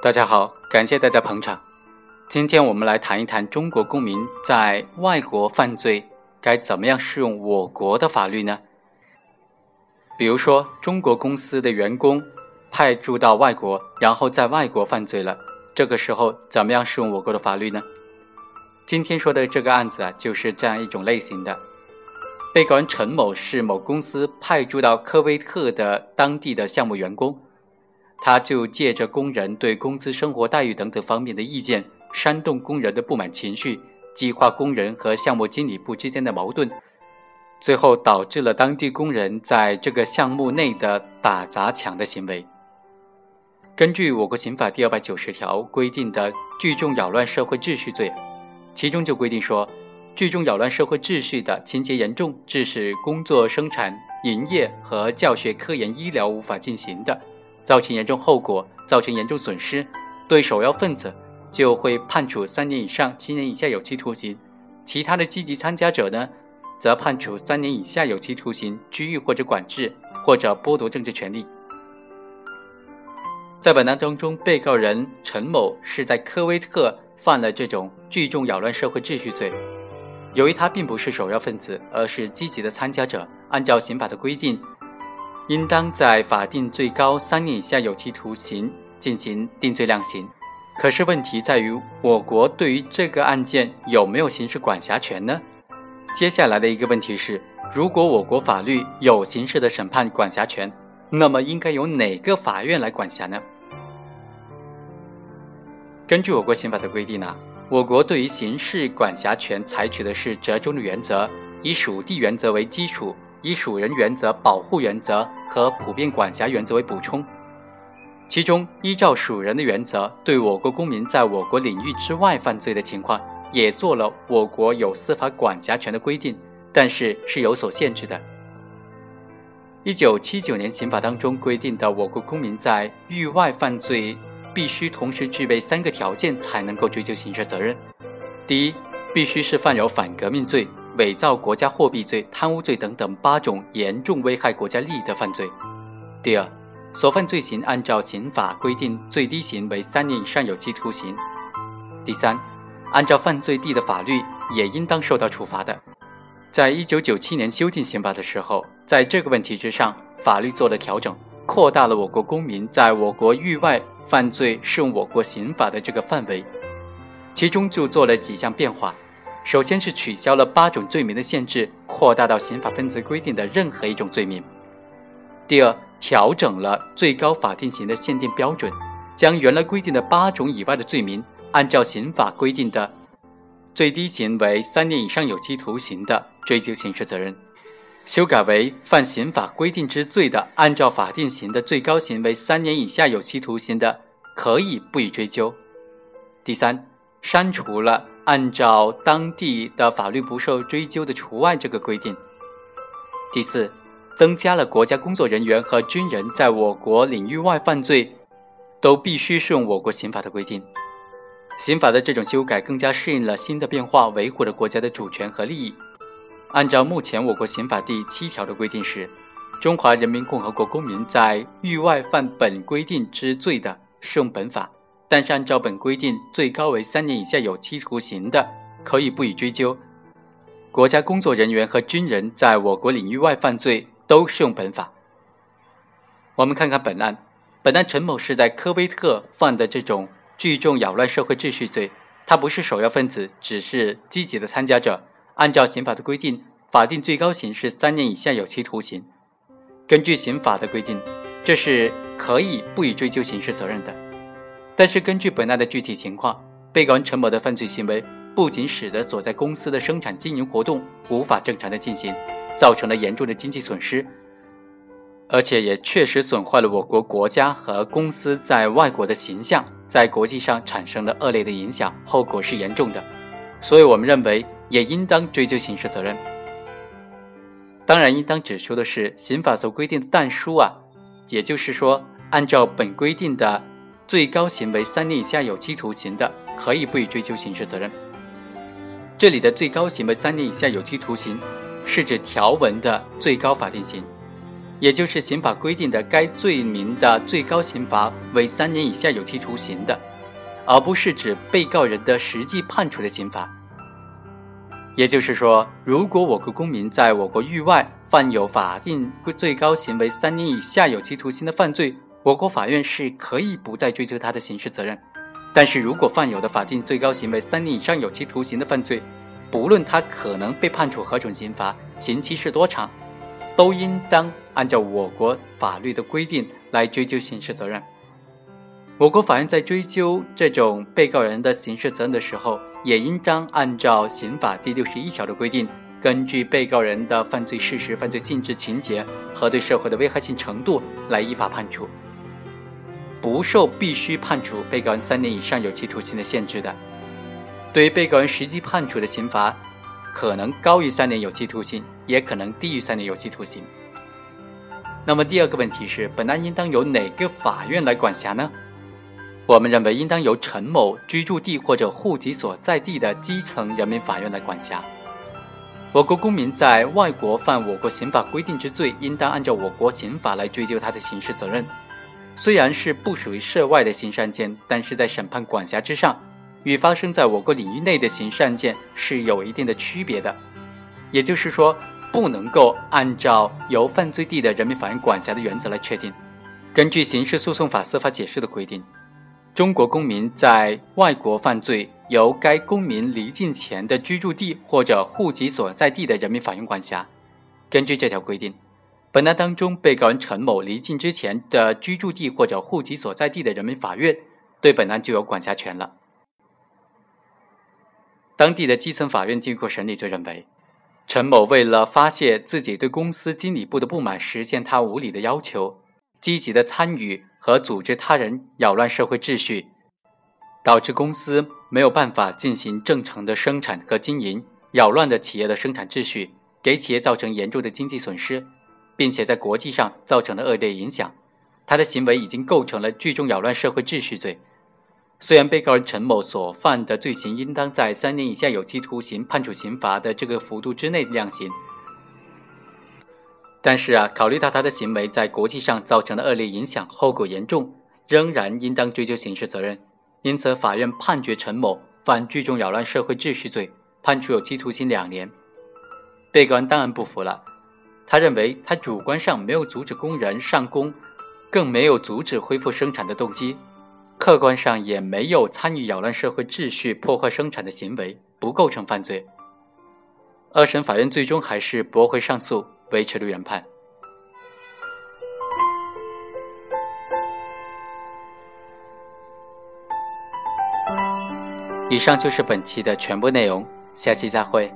大家好，感谢大家捧场。今天我们来谈一谈中国公民在外国犯罪该怎么样适用我国的法律呢？比如说，中国公司的员工派驻到外国，然后在外国犯罪了，这个时候怎么样适用我国的法律呢？今天说的这个案子啊，就是这样一种类型的。被告人陈某是某公司派驻到科威特的当地的项目员工。他就借着工人对工资、生活待遇等等方面的意见，煽动工人的不满情绪，激化工人和项目经理部之间的矛盾，最后导致了当地工人在这个项目内的打砸抢的行为。根据我国刑法第二百九十条规定的聚众扰乱社会秩序罪，其中就规定说，聚众扰乱社会秩序的情节严重，致使工作、生产、营业和教学、科研、医疗无法进行的。造成严重后果，造成严重损失，对首要分子就会判处三年以上七年以下有期徒刑；其他的积极参加者呢，则判处三年以下有期徒刑、拘役或者管制，或者剥夺政治权利。在本案当中，被告人陈某是在科威特犯了这种聚众扰乱社会秩序罪，由于他并不是首要分子，而是积极的参加者，按照刑法的规定。应当在法定最高三年以下有期徒刑进行定罪量刑。可是问题在于，我国对于这个案件有没有刑事管辖权呢？接下来的一个问题是，如果我国法律有刑事的审判管辖权，那么应该由哪个法院来管辖呢？根据我国刑法的规定呢，我国对于刑事管辖权采取的是折中的原则，以属地原则为基础。以属人原则、保护原则和普遍管辖原则为补充，其中依照属人的原则，对我国公民在我国领域之外犯罪的情况，也做了我国有司法管辖权的规定，但是是有所限制的。一九七九年刑法当中规定的，我国公民在域外犯罪，必须同时具备三个条件才能够追究刑事责任：第一，必须是犯有反革命罪。伪造国家货币罪、贪污罪等等八种严重危害国家利益的犯罪。第二，所犯罪行按照刑法规定最低刑为三年以上有期徒刑。第三，按照犯罪地的法律也应当受到处罚的。在一九九七年修订刑法的时候，在这个问题之上，法律做了调整，扩大了我国公民在我国域外犯罪适用我国刑法的这个范围，其中就做了几项变化。首先是取消了八种罪名的限制，扩大到刑法分则规定的任何一种罪名。第二，调整了最高法定刑的限定标准，将原来规定的八种以外的罪名，按照刑法规定的最低刑为三年以上有期徒刑的追究刑事责任，修改为犯刑法规定之罪的，按照法定刑的最高刑为三年以下有期徒刑的，可以不予追究。第三，删除了。按照当地的法律不受追究的除外这个规定。第四，增加了国家工作人员和军人在我国领域外犯罪，都必须适用我国刑法的规定。刑法的这种修改更加适应了新的变化，维护了国家的主权和利益。按照目前我国刑法第七条的规定是，中华人民共和国公民在域外犯本规定之罪的，适用本法。但是，按照本规定，最高为三年以下有期徒刑的，可以不予追究。国家工作人员和军人在我国领域外犯罪，都适用本法。我们看看本案，本案陈某是在科威特犯的这种聚众扰乱社会秩序罪，他不是首要分子，只是积极的参加者。按照刑法的规定，法定最高刑是三年以下有期徒刑。根据刑法的规定，这是可以不予追究刑事责任的。但是，根据本案的具体情况，被告人陈某的犯罪行为不仅使得所在公司的生产经营活动无法正常的进行，造成了严重的经济损失，而且也确实损坏了我国国家和公司在外国的形象，在国际上产生了恶劣的影响，后果是严重的。所以我们认为也应当追究刑事责任。当然，应当指出的是，刑法所规定的但书啊，也就是说，按照本规定的。最高刑为三年以下有期徒刑的，可以不予追究刑事责任。这里的最高刑为三年以下有期徒刑，是指条文的最高法定刑。也就是刑法规定的该罪名的最高刑罚为三年以下有期徒刑的，而不是指被告人的实际判处的刑罚。也就是说，如果我国公民在我国域外犯有法定最高刑为三年以下有期徒刑的犯罪，我国法院是可以不再追究他的刑事责任。但是如果犯有的法定最高刑为三年以上有期徒刑的犯罪，不论他可能被判处何种刑罚，刑期是多长，都应当按照我国法律的规定来追究刑事责任。我国法院在追究这种被告人的刑事责任的时候，也应当按照刑法第六十一条的规定，根据被告人的犯罪事实、犯罪性质、情节和对社会的危害性程度来依法判处，不受必须判处被告人三年以上有期徒刑的限制的。对于被告人实际判处的刑罚，可能高于三年有期徒刑，也可能低于三年有期徒刑。那么第二个问题是，本案应当由哪个法院来管辖呢？我们认为应当由陈某居住地或者户籍所在地的基层人民法院来管辖。我国公民在外国犯我国刑法规定之罪，应当按照我国刑法来追究他的刑事责任。虽然是不属于涉外的刑事案件，但是在审判管辖之上，与发生在我国领域内的刑事案件是有一定的区别的。也就是说，不能够按照由犯罪地的人民法院管辖的原则来确定。根据《刑事诉讼法司法解释》的规定。中国公民在外国犯罪，由该公民离境前的居住地或者户籍所在地的人民法院管辖。根据这条规定，本案当中，被告人陈某离境之前的居住地或者户籍所在地的人民法院对本案就有管辖权了。当地的基层法院经过审理，就认为，陈某为了发泄自己对公司经理部的不满，实现他无理的要求，积极的参与。和组织他人扰乱社会秩序，导致公司没有办法进行正常的生产和经营，扰乱了企业的生产秩序，给企业造成严重的经济损失，并且在国际上造成了恶劣影响。他的行为已经构成了聚众扰乱社会秩序罪。虽然被告人陈某所犯的罪行应当在三年以下有期徒刑判处刑罚的这个幅度之内量刑。但是啊，考虑到他的行为在国际上造成的恶劣影响，后果严重，仍然应当追究刑事责任。因此，法院判决陈某犯聚众扰乱社会秩序罪，判处有期徒刑两年。被告人当然不服了，他认为他主观上没有阻止工人上工，更没有阻止恢复生产的动机，客观上也没有参与扰乱社会秩序、破坏生产的行为，不构成犯罪。二审法院最终还是驳回上诉。维持了原判。以上就是本期的全部内容，下期再会。